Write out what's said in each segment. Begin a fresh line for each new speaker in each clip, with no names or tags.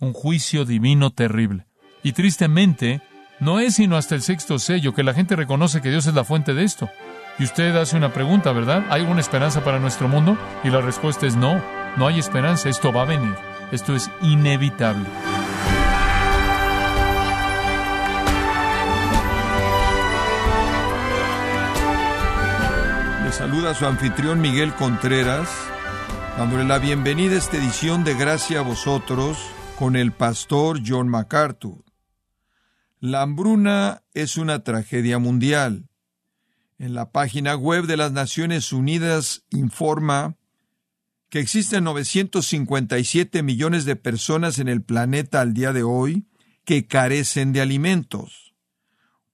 un juicio divino terrible. Y tristemente, no es sino hasta el sexto sello que la gente reconoce que Dios es la fuente de esto. Y usted hace una pregunta, ¿verdad? ¿Hay alguna esperanza para nuestro mundo? Y la respuesta es no, no hay esperanza, esto va a venir, esto es inevitable.
Le saluda su anfitrión Miguel Contreras, dándole la bienvenida a esta edición de Gracia a vosotros con el pastor John MacArthur. La hambruna es una tragedia mundial. En la página web de las Naciones Unidas informa que existen 957 millones de personas en el planeta al día de hoy que carecen de alimentos.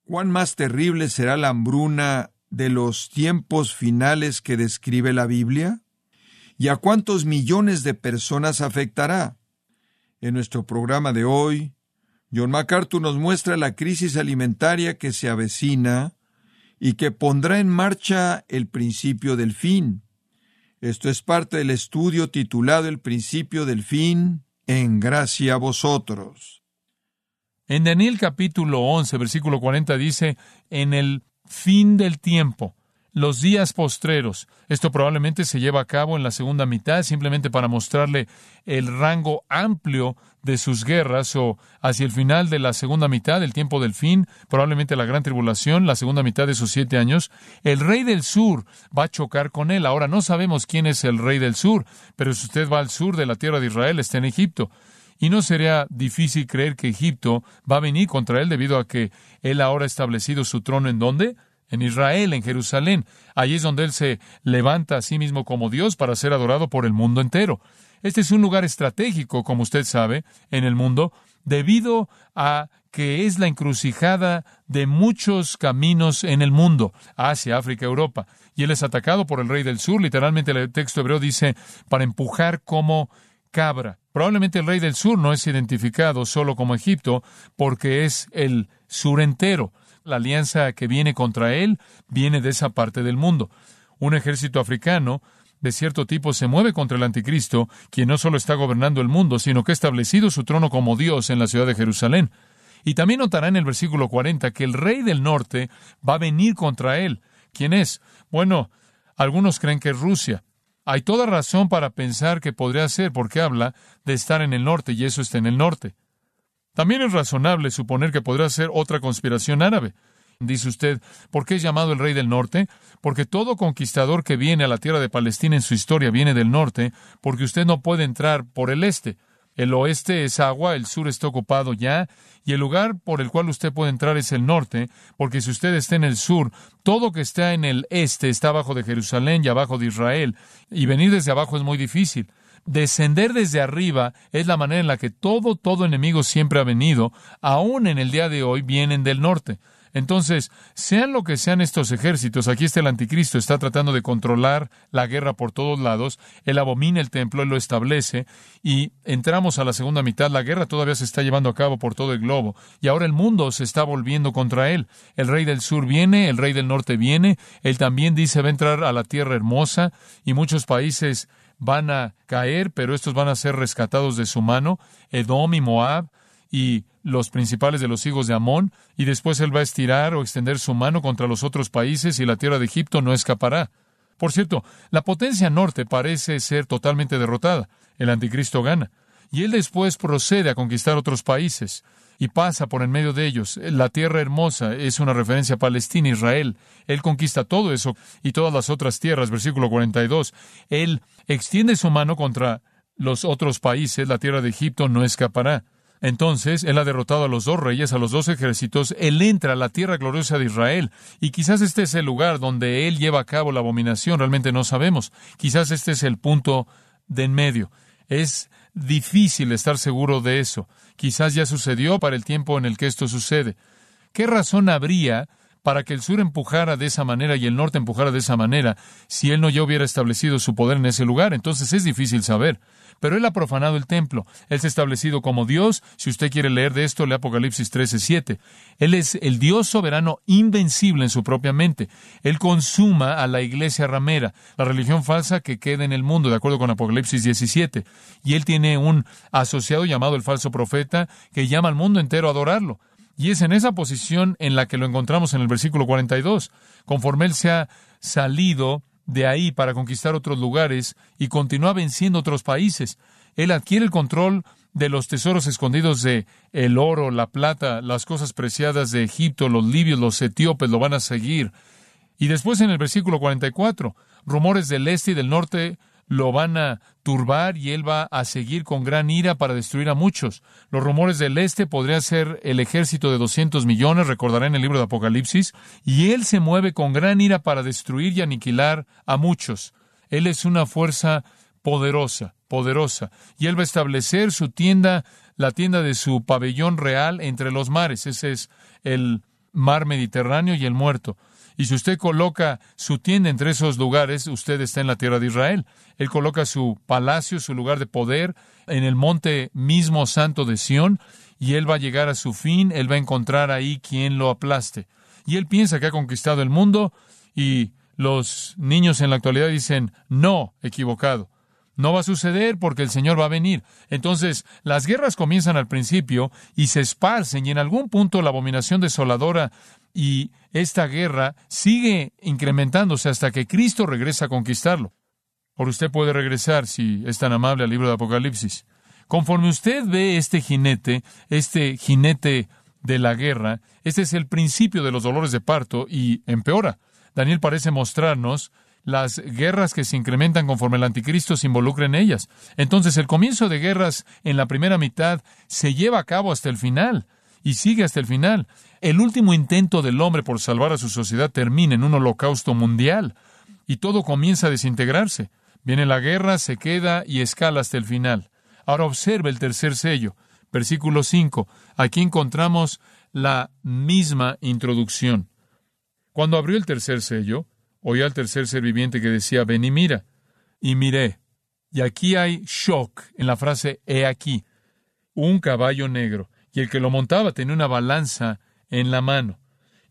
¿Cuán más terrible será la hambruna de los tiempos finales que describe la Biblia? ¿Y a cuántos millones de personas afectará? En nuestro programa de hoy, John MacArthur nos muestra la crisis alimentaria que se avecina y que pondrá en marcha el principio del fin. Esto es parte del estudio titulado El principio del fin, en gracia a vosotros.
En Daniel capítulo 11, versículo 40 dice, en el fin del tiempo, los días postreros. Esto probablemente se lleva a cabo en la segunda mitad, simplemente para mostrarle el rango amplio de sus guerras o hacia el final de la segunda mitad, el tiempo del fin, probablemente la gran tribulación, la segunda mitad de sus siete años. El rey del sur va a chocar con él. Ahora no sabemos quién es el rey del sur, pero si usted va al sur de la tierra de Israel, está en Egipto. Y no sería difícil creer que Egipto va a venir contra él debido a que él ahora ha establecido su trono en dónde? En Israel, en Jerusalén. Allí es donde Él se levanta a sí mismo como Dios para ser adorado por el mundo entero. Este es un lugar estratégico, como usted sabe, en el mundo, debido a que es la encrucijada de muchos caminos en el mundo, Asia, África, Europa. Y Él es atacado por el rey del sur, literalmente el texto hebreo dice, para empujar como cabra. Probablemente el rey del sur no es identificado solo como Egipto, porque es el sur entero. La alianza que viene contra él viene de esa parte del mundo. Un ejército africano de cierto tipo se mueve contra el anticristo, quien no solo está gobernando el mundo, sino que ha establecido su trono como Dios en la ciudad de Jerusalén. Y también notará en el versículo 40 que el rey del norte va a venir contra él. ¿Quién es? Bueno, algunos creen que es Rusia. Hay toda razón para pensar que podría ser porque habla de estar en el norte y eso está en el norte. También es razonable suponer que podrá ser otra conspiración árabe. Dice usted, ¿por qué es llamado el rey del norte? Porque todo conquistador que viene a la tierra de Palestina en su historia viene del norte, porque usted no puede entrar por el este. El oeste es agua, el sur está ocupado ya, y el lugar por el cual usted puede entrar es el norte, porque si usted está en el sur, todo que está en el este está abajo de Jerusalén y abajo de Israel, y venir desde abajo es muy difícil descender desde arriba es la manera en la que todo, todo enemigo siempre ha venido, aún en el día de hoy vienen del norte. Entonces, sean lo que sean estos ejércitos, aquí está el anticristo, está tratando de controlar la guerra por todos lados, él abomina el templo, él lo establece, y entramos a la segunda mitad, la guerra todavía se está llevando a cabo por todo el globo, y ahora el mundo se está volviendo contra él. El rey del sur viene, el rey del norte viene, él también dice va a entrar a la tierra hermosa, y muchos países van a caer, pero estos van a ser rescatados de su mano, Edom y Moab y los principales de los hijos de Amón, y después él va a estirar o extender su mano contra los otros países y la tierra de Egipto no escapará. Por cierto, la potencia norte parece ser totalmente derrotada. El anticristo gana. Y él después procede a conquistar otros países y pasa por en medio de ellos. La tierra hermosa es una referencia a Palestina, Israel. Él conquista todo eso y todas las otras tierras, versículo 42. Él extiende su mano contra los otros países, la tierra de Egipto no escapará. Entonces, él ha derrotado a los dos reyes, a los dos ejércitos, él entra a la tierra gloriosa de Israel, y quizás este es el lugar donde él lleva a cabo la abominación, realmente no sabemos. Quizás este es el punto de en medio. Es difícil estar seguro de eso. Quizás ya sucedió para el tiempo en el que esto sucede. ¿Qué razón habría para que el sur empujara de esa manera y el norte empujara de esa manera si él no ya hubiera establecido su poder en ese lugar. Entonces es difícil saber. Pero él ha profanado el templo. Él se ha establecido como Dios. Si usted quiere leer de esto, lee Apocalipsis 13, 7. Él es el Dios soberano invencible en su propia mente. Él consuma a la iglesia ramera, la religión falsa que queda en el mundo, de acuerdo con Apocalipsis 17. Y él tiene un asociado llamado el falso profeta que llama al mundo entero a adorarlo. Y es en esa posición en la que lo encontramos en el versículo 42. Conforme él se ha salido de ahí para conquistar otros lugares y continúa venciendo otros países. Él adquiere el control de los tesoros escondidos de el oro, la plata, las cosas preciadas de Egipto, los libios, los etíopes lo van a seguir. Y después en el versículo 44, rumores del este y del norte lo van a turbar y él va a seguir con gran ira para destruir a muchos. Los rumores del este podrían ser el ejército de 200 millones, recordará en el libro de Apocalipsis, y él se mueve con gran ira para destruir y aniquilar a muchos. Él es una fuerza poderosa, poderosa, y él va a establecer su tienda, la tienda de su pabellón real entre los mares. Ese es el mar Mediterráneo y el muerto. Y si usted coloca su tienda entre esos lugares, usted está en la tierra de Israel. Él coloca su palacio, su lugar de poder, en el monte mismo santo de Sión, y él va a llegar a su fin, él va a encontrar ahí quien lo aplaste. Y él piensa que ha conquistado el mundo, y los niños en la actualidad dicen, no, equivocado. No va a suceder porque el Señor va a venir. Entonces, las guerras comienzan al principio y se esparcen y en algún punto la abominación desoladora y esta guerra sigue incrementándose hasta que Cristo regresa a conquistarlo. Por usted puede regresar, si es tan amable, al libro de Apocalipsis. Conforme usted ve este jinete, este jinete de la guerra, este es el principio de los dolores de parto y empeora. Daniel parece mostrarnos las guerras que se incrementan conforme el anticristo se involucra en ellas. Entonces el comienzo de guerras en la primera mitad se lleva a cabo hasta el final y sigue hasta el final. El último intento del hombre por salvar a su sociedad termina en un holocausto mundial y todo comienza a desintegrarse. Viene la guerra, se queda y escala hasta el final. Ahora observe el tercer sello, versículo 5. Aquí encontramos la misma introducción. Cuando abrió el tercer sello, oí al tercer ser viviente que decía, ven y mira. Y miré. Y aquí hay shock en la frase he aquí. Un caballo negro y el que lo montaba tenía una balanza en la mano.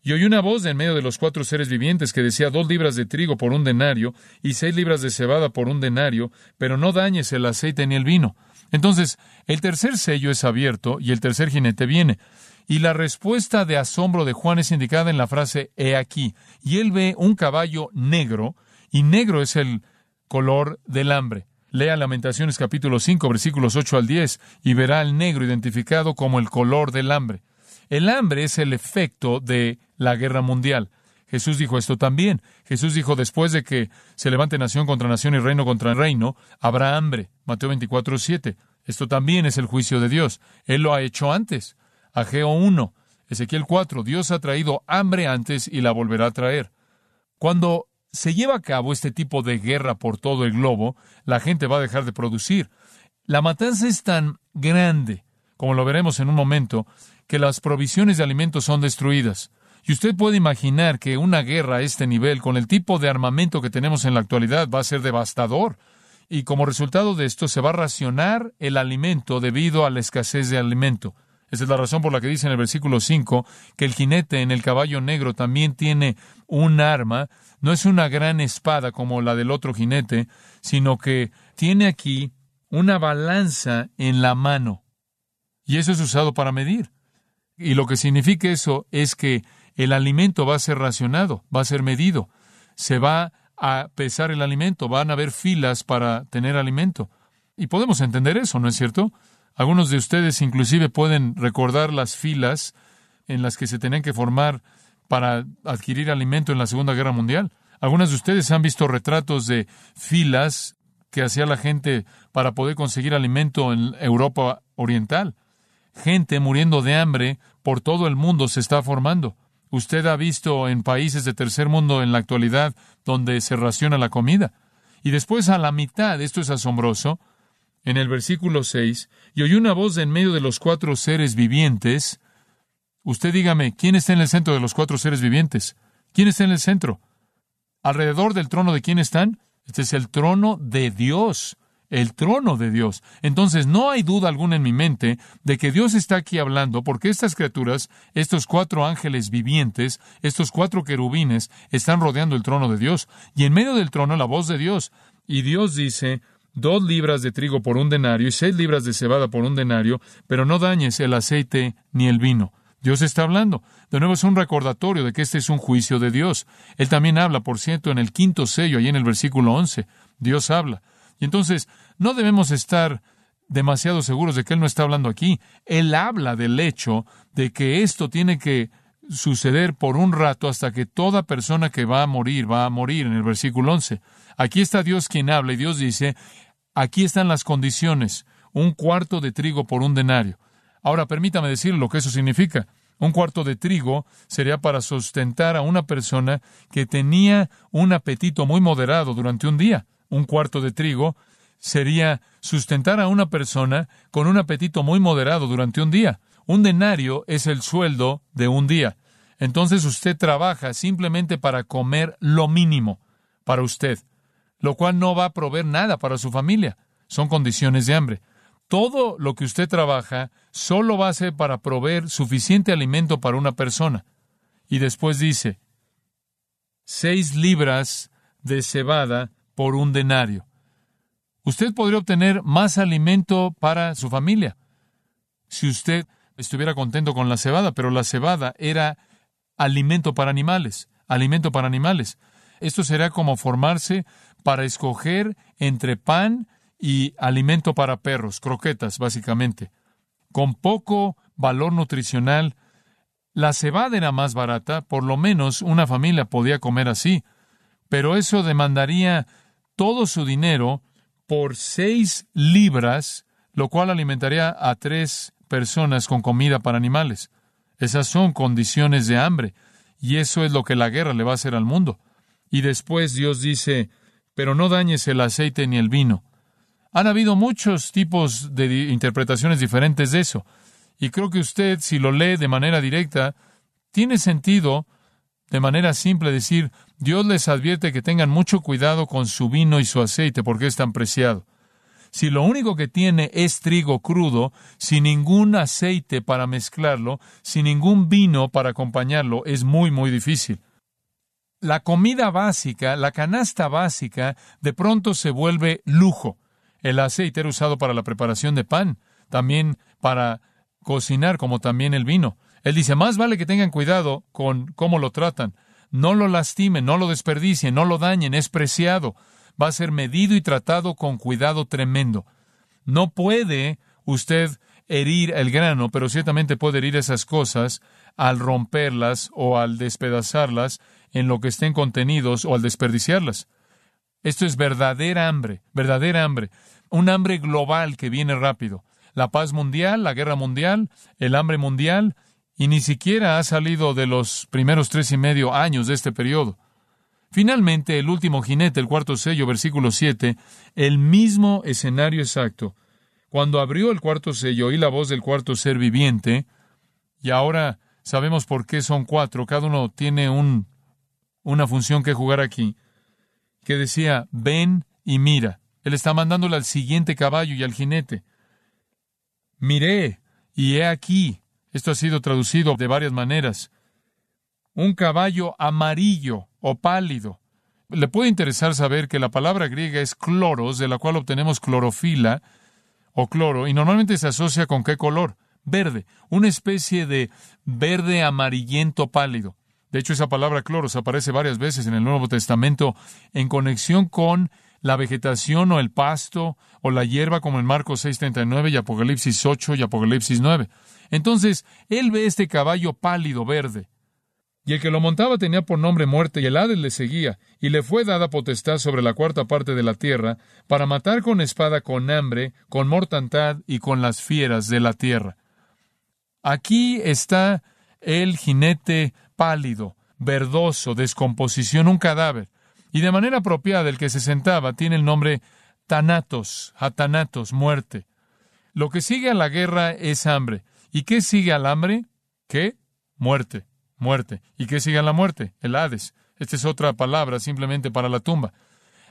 Y oí una voz de en medio de los cuatro seres vivientes que decía dos libras de trigo por un denario y seis libras de cebada por un denario, pero no dañes el aceite ni el vino. Entonces, el tercer sello es abierto y el tercer jinete viene. Y la respuesta de asombro de Juan es indicada en la frase he aquí. Y él ve un caballo negro, y negro es el color del hambre. Lea Lamentaciones capítulo 5, versículos 8 al 10, y verá el negro identificado como el color del hambre. El hambre es el efecto de la guerra mundial. Jesús dijo esto también. Jesús dijo, después de que se levante nación contra nación y reino contra reino, habrá hambre. Mateo 24, 7. Esto también es el juicio de Dios. Él lo ha hecho antes. Ageo 1, Ezequiel 4. Dios ha traído hambre antes y la volverá a traer. Cuando se lleva a cabo este tipo de guerra por todo el globo, la gente va a dejar de producir. La matanza es tan grande, como lo veremos en un momento, que las provisiones de alimentos son destruidas. Y usted puede imaginar que una guerra a este nivel, con el tipo de armamento que tenemos en la actualidad, va a ser devastador. Y como resultado de esto se va a racionar el alimento debido a la escasez de alimento. Esa es la razón por la que dice en el versículo 5 que el jinete en el caballo negro también tiene un arma no es una gran espada como la del otro jinete, sino que tiene aquí una balanza en la mano. Y eso es usado para medir. Y lo que significa eso es que el alimento va a ser racionado, va a ser medido. Se va a pesar el alimento, van a haber filas para tener alimento. Y podemos entender eso, ¿no es cierto? Algunos de ustedes inclusive pueden recordar las filas en las que se tenían que formar para adquirir alimento en la Segunda Guerra Mundial. Algunas de ustedes han visto retratos de filas que hacía la gente para poder conseguir alimento en Europa Oriental. Gente muriendo de hambre por todo el mundo se está formando. Usted ha visto en países de tercer mundo en la actualidad donde se raciona la comida. Y después a la mitad, esto es asombroso, en el versículo 6, y oyó una voz en medio de los cuatro seres vivientes, Usted dígame, ¿quién está en el centro de los cuatro seres vivientes? ¿Quién está en el centro? ¿Alrededor del trono de quién están? Este es el trono de Dios, el trono de Dios. Entonces no hay duda alguna en mi mente de que Dios está aquí hablando porque estas criaturas, estos cuatro ángeles vivientes, estos cuatro querubines, están rodeando el trono de Dios y en medio del trono la voz de Dios. Y Dios dice, dos libras de trigo por un denario y seis libras de cebada por un denario, pero no dañes el aceite ni el vino. Dios está hablando. De nuevo es un recordatorio de que este es un juicio de Dios. Él también habla, por cierto, en el quinto sello, ahí en el versículo 11. Dios habla. Y entonces, no debemos estar demasiado seguros de que Él no está hablando aquí. Él habla del hecho de que esto tiene que suceder por un rato hasta que toda persona que va a morir va a morir en el versículo 11. Aquí está Dios quien habla y Dios dice, aquí están las condiciones, un cuarto de trigo por un denario. Ahora permítame decir lo que eso significa. Un cuarto de trigo sería para sustentar a una persona que tenía un apetito muy moderado durante un día. Un cuarto de trigo sería sustentar a una persona con un apetito muy moderado durante un día. Un denario es el sueldo de un día. Entonces usted trabaja simplemente para comer lo mínimo para usted, lo cual no va a proveer nada para su familia. Son condiciones de hambre todo lo que usted trabaja solo va a ser para proveer suficiente alimento para una persona. Y después dice, seis libras de cebada por un denario. Usted podría obtener más alimento para su familia si usted estuviera contento con la cebada, pero la cebada era alimento para animales, alimento para animales. Esto será como formarse para escoger entre pan y alimento para perros, croquetas básicamente, con poco valor nutricional. La cebada era más barata, por lo menos una familia podía comer así, pero eso demandaría todo su dinero por seis libras, lo cual alimentaría a tres personas con comida para animales. Esas son condiciones de hambre, y eso es lo que la guerra le va a hacer al mundo. Y después Dios dice, pero no dañes el aceite ni el vino. Han habido muchos tipos de interpretaciones diferentes de eso. Y creo que usted, si lo lee de manera directa, tiene sentido, de manera simple, decir, Dios les advierte que tengan mucho cuidado con su vino y su aceite porque es tan preciado. Si lo único que tiene es trigo crudo, sin ningún aceite para mezclarlo, sin ningún vino para acompañarlo, es muy, muy difícil. La comida básica, la canasta básica, de pronto se vuelve lujo. El aceite era usado para la preparación de pan, también para cocinar, como también el vino. Él dice, más vale que tengan cuidado con cómo lo tratan. No lo lastimen, no lo desperdicien, no lo dañen, es preciado. Va a ser medido y tratado con cuidado tremendo. No puede usted herir el grano, pero ciertamente puede herir esas cosas al romperlas o al despedazarlas en lo que estén contenidos o al desperdiciarlas. Esto es verdadera hambre, verdadera hambre un hambre global que viene rápido. La paz mundial, la guerra mundial, el hambre mundial, y ni siquiera ha salido de los primeros tres y medio años de este periodo. Finalmente, el último jinete, el cuarto sello, versículo 7, el mismo escenario exacto. Cuando abrió el cuarto sello, oí la voz del cuarto ser viviente, y ahora sabemos por qué son cuatro, cada uno tiene un, una función que jugar aquí, que decía, ven y mira. Él está mandándole al siguiente caballo y al jinete. Miré, y he aquí, esto ha sido traducido de varias maneras, un caballo amarillo o pálido. Le puede interesar saber que la palabra griega es cloros, de la cual obtenemos clorofila o cloro, y normalmente se asocia con qué color? Verde, una especie de verde amarillento pálido. De hecho, esa palabra cloros aparece varias veces en el Nuevo Testamento en conexión con la vegetación o el pasto o la hierba como en Marcos 6:39 y Apocalipsis 8 y Apocalipsis 9. Entonces, él ve este caballo pálido verde. Y el que lo montaba tenía por nombre muerte, y el Hades le seguía, y le fue dada potestad sobre la cuarta parte de la tierra, para matar con espada, con hambre, con mortandad y con las fieras de la tierra. Aquí está el jinete pálido, verdoso, descomposición, un cadáver. Y de manera apropiada el que se sentaba tiene el nombre Tanatos, Atanatos, muerte. Lo que sigue a la guerra es hambre. ¿Y qué sigue al hambre? ¿Qué? muerte, muerte. ¿Y qué sigue en la muerte? El Hades. Esta es otra palabra simplemente para la tumba.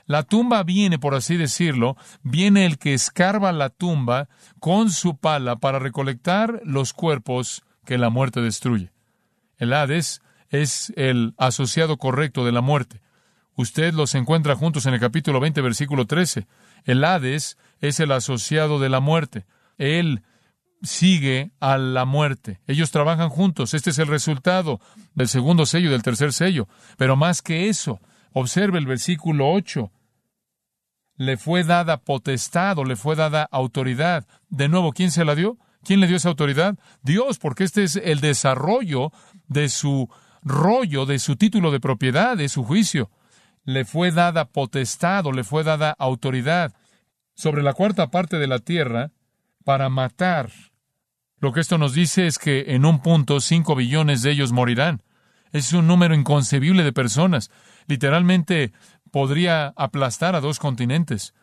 La tumba viene, por así decirlo, viene el que escarba la tumba con su pala para recolectar los cuerpos que la muerte destruye. El Hades es el asociado correcto de la muerte. Usted los encuentra juntos en el capítulo 20, versículo 13. El Hades es el asociado de la muerte. Él sigue a la muerte. Ellos trabajan juntos. Este es el resultado del segundo sello y del tercer sello. Pero más que eso, observe el versículo 8 le fue dada potestad o le fue dada autoridad. De nuevo, ¿quién se la dio? ¿Quién le dio esa autoridad? Dios, porque este es el desarrollo de su rollo, de su título de propiedad, de su juicio. Le fue dada potestad o le fue dada autoridad sobre la cuarta parte de la tierra para matar. Lo que esto nos dice es que en un punto cinco billones de ellos morirán. Es un número inconcebible de personas. Literalmente podría aplastar a dos continentes.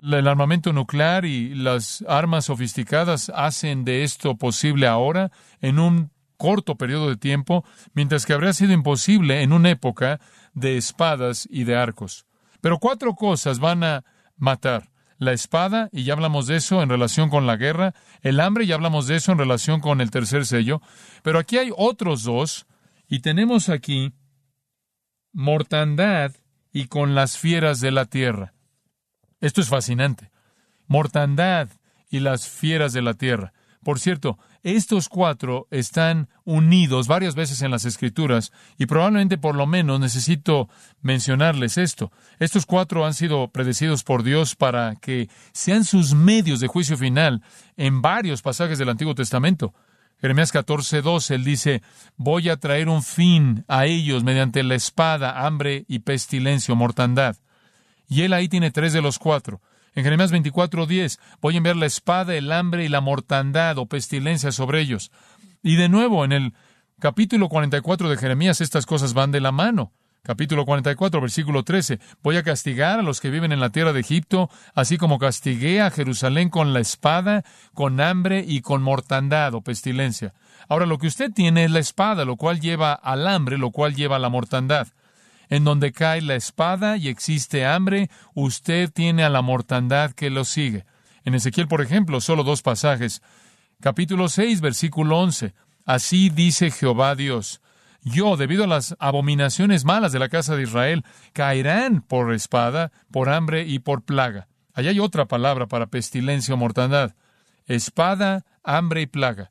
El armamento nuclear y las armas sofisticadas hacen de esto posible ahora en un corto periodo de tiempo, mientras que habría sido imposible en una época de espadas y de arcos. Pero cuatro cosas van a matar. La espada, y ya hablamos de eso en relación con la guerra, el hambre, ya hablamos de eso en relación con el tercer sello, pero aquí hay otros dos, y tenemos aquí mortandad y con las fieras de la tierra. Esto es fascinante. Mortandad y las fieras de la tierra. Por cierto, estos cuatro están unidos varias veces en las Escrituras y probablemente por lo menos necesito mencionarles esto. Estos cuatro han sido predecidos por Dios para que sean sus medios de juicio final en varios pasajes del Antiguo Testamento. Jeremías 14, 12, él dice, voy a traer un fin a ellos mediante la espada, hambre y pestilencia o mortandad. Y él ahí tiene tres de los cuatro. En Jeremías 24, 10, voy a enviar la espada, el hambre y la mortandad o pestilencia sobre ellos. Y de nuevo, en el capítulo 44 de Jeremías, estas cosas van de la mano. Capítulo 44, versículo 13. Voy a castigar a los que viven en la tierra de Egipto, así como castigué a Jerusalén con la espada, con hambre y con mortandad o pestilencia. Ahora, lo que usted tiene es la espada, lo cual lleva al hambre, lo cual lleva a la mortandad. En donde cae la espada y existe hambre, usted tiene a la mortandad que lo sigue. En Ezequiel, por ejemplo, solo dos pasajes. Capítulo 6, versículo 11. Así dice Jehová Dios yo, debido a las abominaciones malas de la casa de Israel, caerán por espada, por hambre y por plaga. Allá hay otra palabra para pestilencia o mortandad. Espada, hambre y plaga.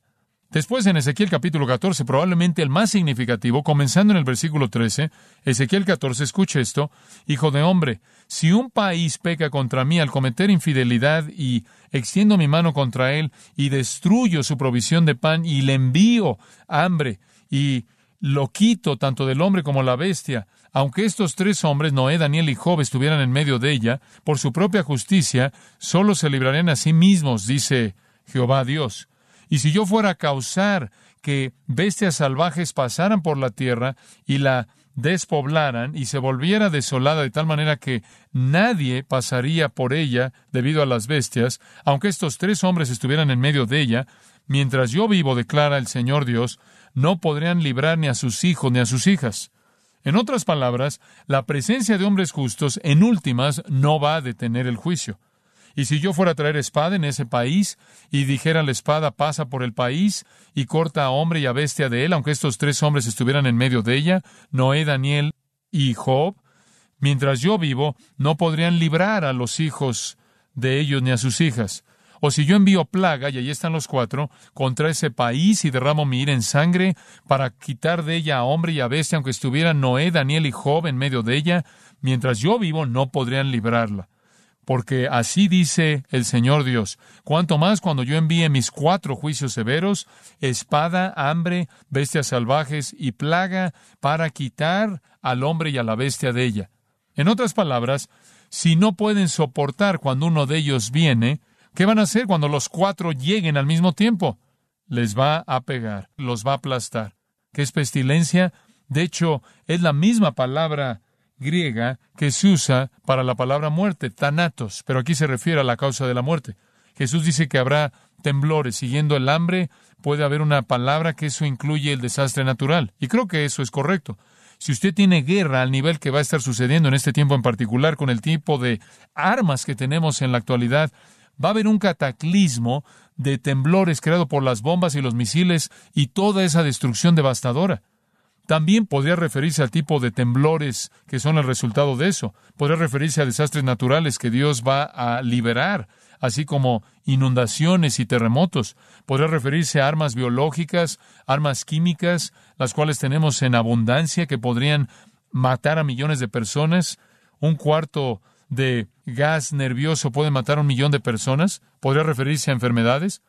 Después en Ezequiel capítulo 14, probablemente el más significativo, comenzando en el versículo 13, Ezequiel 14, escuche esto, Hijo de hombre, si un país peca contra mí al cometer infidelidad y extiendo mi mano contra él y destruyo su provisión de pan y le envío hambre y lo quito tanto del hombre como la bestia, aunque estos tres hombres, Noé, Daniel y Job, estuvieran en medio de ella, por su propia justicia, solo se librarían a sí mismos, dice Jehová Dios. Y si yo fuera a causar que bestias salvajes pasaran por la tierra y la despoblaran y se volviera desolada de tal manera que nadie pasaría por ella debido a las bestias, aunque estos tres hombres estuvieran en medio de ella, mientras yo vivo, declara el Señor Dios, no podrían librar ni a sus hijos ni a sus hijas. En otras palabras, la presencia de hombres justos en últimas no va a detener el juicio. Y si yo fuera a traer espada en ese país y dijera la espada pasa por el país y corta a hombre y a bestia de él, aunque estos tres hombres estuvieran en medio de ella, Noé, Daniel y Job, mientras yo vivo, no podrían librar a los hijos de ellos ni a sus hijas. O si yo envío plaga, y ahí están los cuatro, contra ese país y derramo mi ira en sangre para quitar de ella a hombre y a bestia, aunque estuvieran Noé, Daniel y Job en medio de ella, mientras yo vivo no podrían librarla. Porque así dice el Señor Dios, cuanto más cuando yo envíe mis cuatro juicios severos, espada, hambre, bestias salvajes y plaga, para quitar al hombre y a la bestia de ella. En otras palabras, si no pueden soportar cuando uno de ellos viene, ¿Qué van a hacer cuando los cuatro lleguen al mismo tiempo? Les va a pegar, los va a aplastar. ¿Qué es pestilencia? De hecho, es la misma palabra griega que se usa para la palabra muerte, thanatos, pero aquí se refiere a la causa de la muerte. Jesús dice que habrá temblores. Siguiendo el hambre, puede haber una palabra que eso incluye el desastre natural. Y creo que eso es correcto. Si usted tiene guerra al nivel que va a estar sucediendo en este tiempo en particular, con el tipo de armas que tenemos en la actualidad, va a haber un cataclismo de temblores creado por las bombas y los misiles y toda esa destrucción devastadora. También podría referirse al tipo de temblores que son el resultado de eso. Podría referirse a desastres naturales que Dios va a liberar, así como inundaciones y terremotos. Podría referirse a armas biológicas, armas químicas, las cuales tenemos en abundancia que podrían matar a millones de personas. Un cuarto de gas nervioso puede matar a un millón de personas. Podría referirse a enfermedades.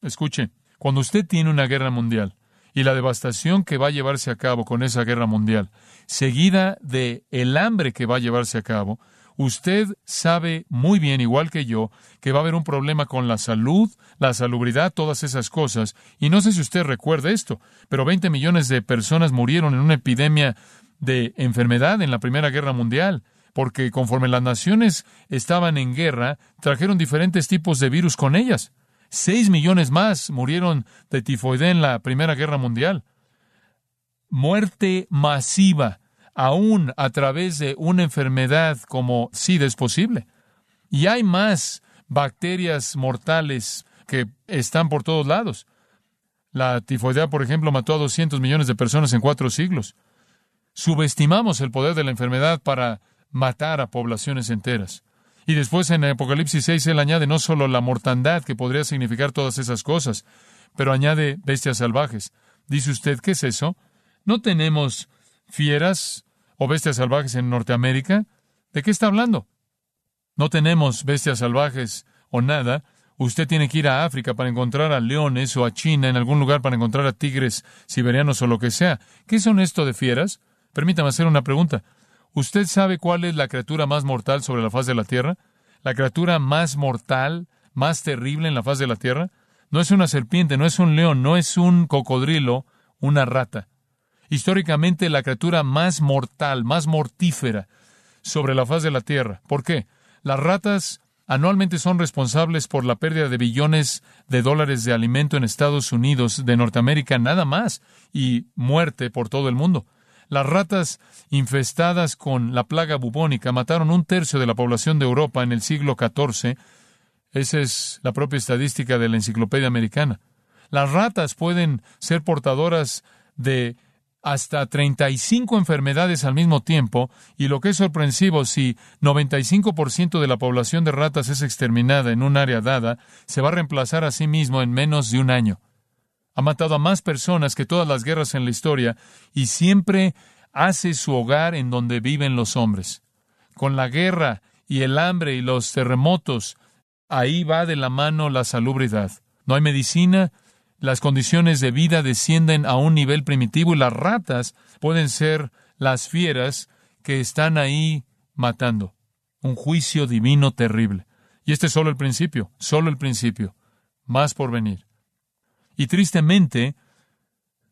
Escuche, cuando usted tiene una guerra mundial, y la devastación que va a llevarse a cabo con esa guerra mundial, seguida de el hambre que va a llevarse a cabo, usted sabe muy bien, igual que yo, que va a haber un problema con la salud, la salubridad, todas esas cosas. Y no sé si usted recuerda esto, pero 20 millones de personas murieron en una epidemia de enfermedad en la Primera Guerra Mundial, porque conforme las naciones estaban en guerra, trajeron diferentes tipos de virus con ellas. Seis millones más murieron de tifoidea en la Primera Guerra Mundial. Muerte masiva, aún a través de una enfermedad como SIDA es posible. Y hay más bacterias mortales que están por todos lados. La tifoidea, por ejemplo, mató a 200 millones de personas en cuatro siglos. Subestimamos el poder de la enfermedad para matar a poblaciones enteras. Y después en Apocalipsis 6 él añade no solo la mortandad que podría significar todas esas cosas, pero añade bestias salvajes. Dice usted, ¿qué es eso? ¿No tenemos fieras o bestias salvajes en Norteamérica? ¿De qué está hablando? No tenemos bestias salvajes o nada. Usted tiene que ir a África para encontrar a leones o a China en algún lugar para encontrar a tigres siberianos o lo que sea. ¿Qué son esto de fieras? Permítame hacer una pregunta. ¿Usted sabe cuál es la criatura más mortal sobre la faz de la tierra? ¿La criatura más mortal, más terrible en la faz de la tierra? No es una serpiente, no es un león, no es un cocodrilo, una rata. Históricamente la criatura más mortal, más mortífera sobre la faz de la tierra. ¿Por qué? Las ratas anualmente son responsables por la pérdida de billones de dólares de alimento en Estados Unidos, de Norteamérica, nada más, y muerte por todo el mundo. Las ratas infestadas con la plaga bubónica mataron un tercio de la población de Europa en el siglo XIV. Esa es la propia estadística de la Enciclopedia Americana. Las ratas pueden ser portadoras de hasta 35 enfermedades al mismo tiempo, y lo que es sorpresivo, si 95% de la población de ratas es exterminada en un área dada, se va a reemplazar a sí mismo en menos de un año ha matado a más personas que todas las guerras en la historia y siempre hace su hogar en donde viven los hombres. Con la guerra y el hambre y los terremotos, ahí va de la mano la salubridad. No hay medicina, las condiciones de vida descienden a un nivel primitivo y las ratas pueden ser las fieras que están ahí matando. Un juicio divino terrible. Y este es solo el principio, solo el principio. Más por venir. Y tristemente,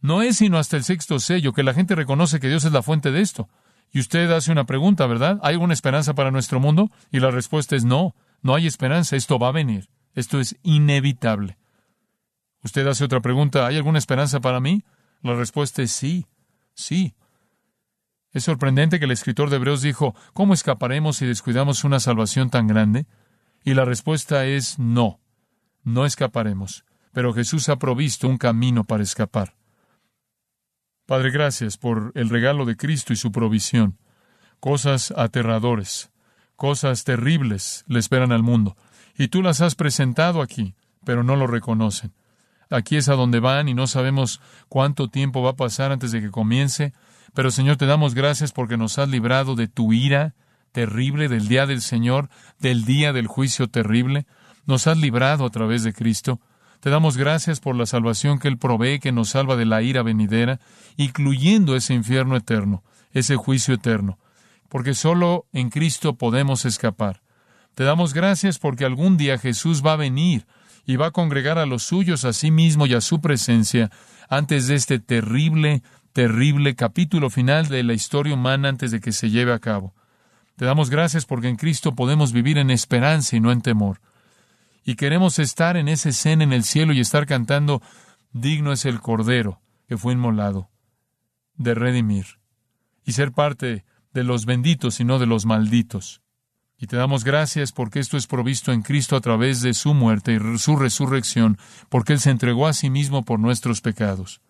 no es sino hasta el sexto sello que la gente reconoce que Dios es la fuente de esto. Y usted hace una pregunta, ¿verdad? ¿Hay alguna esperanza para nuestro mundo? Y la respuesta es no, no hay esperanza, esto va a venir, esto es inevitable. Usted hace otra pregunta, ¿hay alguna esperanza para mí? La respuesta es sí, sí. Es sorprendente que el escritor de Hebreos dijo, ¿cómo escaparemos si descuidamos una salvación tan grande? Y la respuesta es no, no escaparemos pero Jesús ha provisto un camino para escapar. Padre, gracias por el regalo de Cristo y su provisión. Cosas aterradores, cosas terribles le esperan al mundo, y tú las has presentado aquí, pero no lo reconocen. Aquí es a donde van y no sabemos cuánto tiempo va a pasar antes de que comience, pero Señor, te damos gracias porque nos has librado de tu ira terrible, del día del Señor, del día del juicio terrible. Nos has librado a través de Cristo. Te damos gracias por la salvación que Él provee, que nos salva de la ira venidera, incluyendo ese infierno eterno, ese juicio eterno, porque solo en Cristo podemos escapar. Te damos gracias porque algún día Jesús va a venir y va a congregar a los suyos a sí mismo y a su presencia antes de este terrible, terrible capítulo final de la historia humana antes de que se lleve a cabo. Te damos gracias porque en Cristo podemos vivir en esperanza y no en temor. Y queremos estar en ese escena en el cielo y estar cantando, digno es el Cordero que fue inmolado, de redimir, y ser parte de los benditos y no de los malditos. Y te damos gracias porque esto es provisto en Cristo a través de su muerte y su resurrección, porque Él se entregó a sí mismo por nuestros pecados.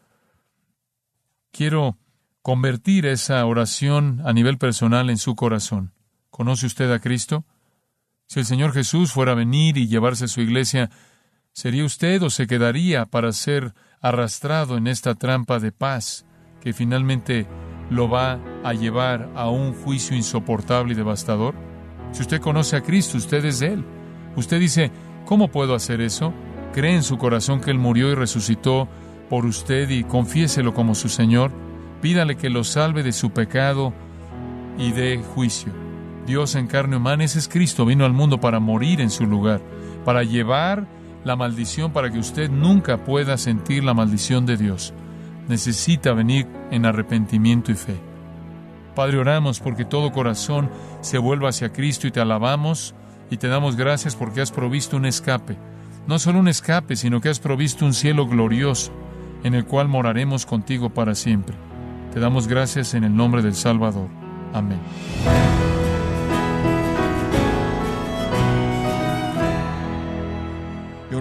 Quiero convertir esa oración a nivel personal en su corazón. ¿Conoce usted a Cristo? Si el Señor Jesús fuera a venir y llevarse a su iglesia, ¿sería usted o se quedaría para ser arrastrado en esta trampa de paz que finalmente lo va a llevar a un juicio insoportable y devastador? Si usted conoce a Cristo, usted es de Él. Usted dice, ¿cómo puedo hacer eso? Cree en su corazón que Él murió y resucitó por usted y confiéselo como su Señor. Pídale que lo salve de su pecado y de juicio. Dios en carne humana, ese es Cristo, vino al mundo para morir en su lugar, para llevar la maldición para que usted nunca pueda sentir la maldición de Dios. Necesita venir en arrepentimiento y fe. Padre, oramos porque todo corazón se vuelva hacia Cristo y te alabamos y te damos gracias porque has provisto un escape. No solo un escape, sino que has provisto un cielo glorioso en el cual moraremos contigo para siempre. Te damos gracias en el nombre del Salvador. Amén.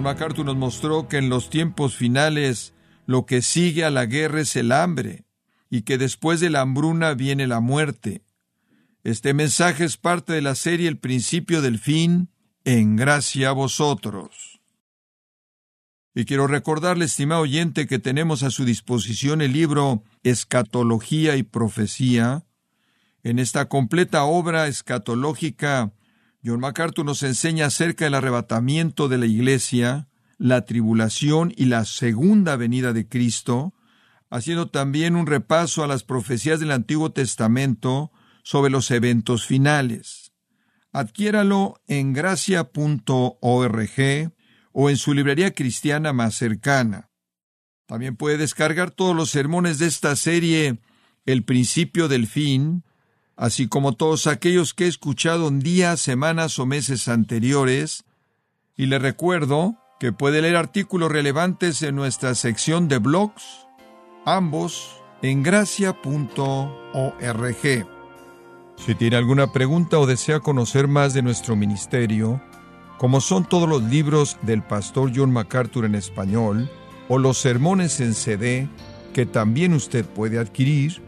MacArthur nos mostró que en los tiempos finales lo que sigue a la guerra es el hambre y que después de la hambruna viene la muerte. Este mensaje es parte de la serie El principio del fin, en gracia a vosotros. Y quiero recordarle, estimado oyente, que tenemos a su disposición el libro Escatología y Profecía. En esta completa obra escatológica, John MacArthur nos enseña acerca del arrebatamiento de la Iglesia, la tribulación y la segunda venida de Cristo, haciendo también un repaso a las profecías del Antiguo Testamento sobre los eventos finales. Adquiéralo en gracia.org o en su librería cristiana más cercana. También puede descargar todos los sermones de esta serie El principio del fin, así como todos aquellos que he escuchado en días, semanas o meses anteriores, y le recuerdo que puede leer artículos relevantes en nuestra sección de blogs ambos en gracia.org. Si tiene alguna pregunta o desea conocer más de nuestro ministerio, como son todos los libros del pastor John MacArthur en español, o los sermones en CD que también usted puede adquirir,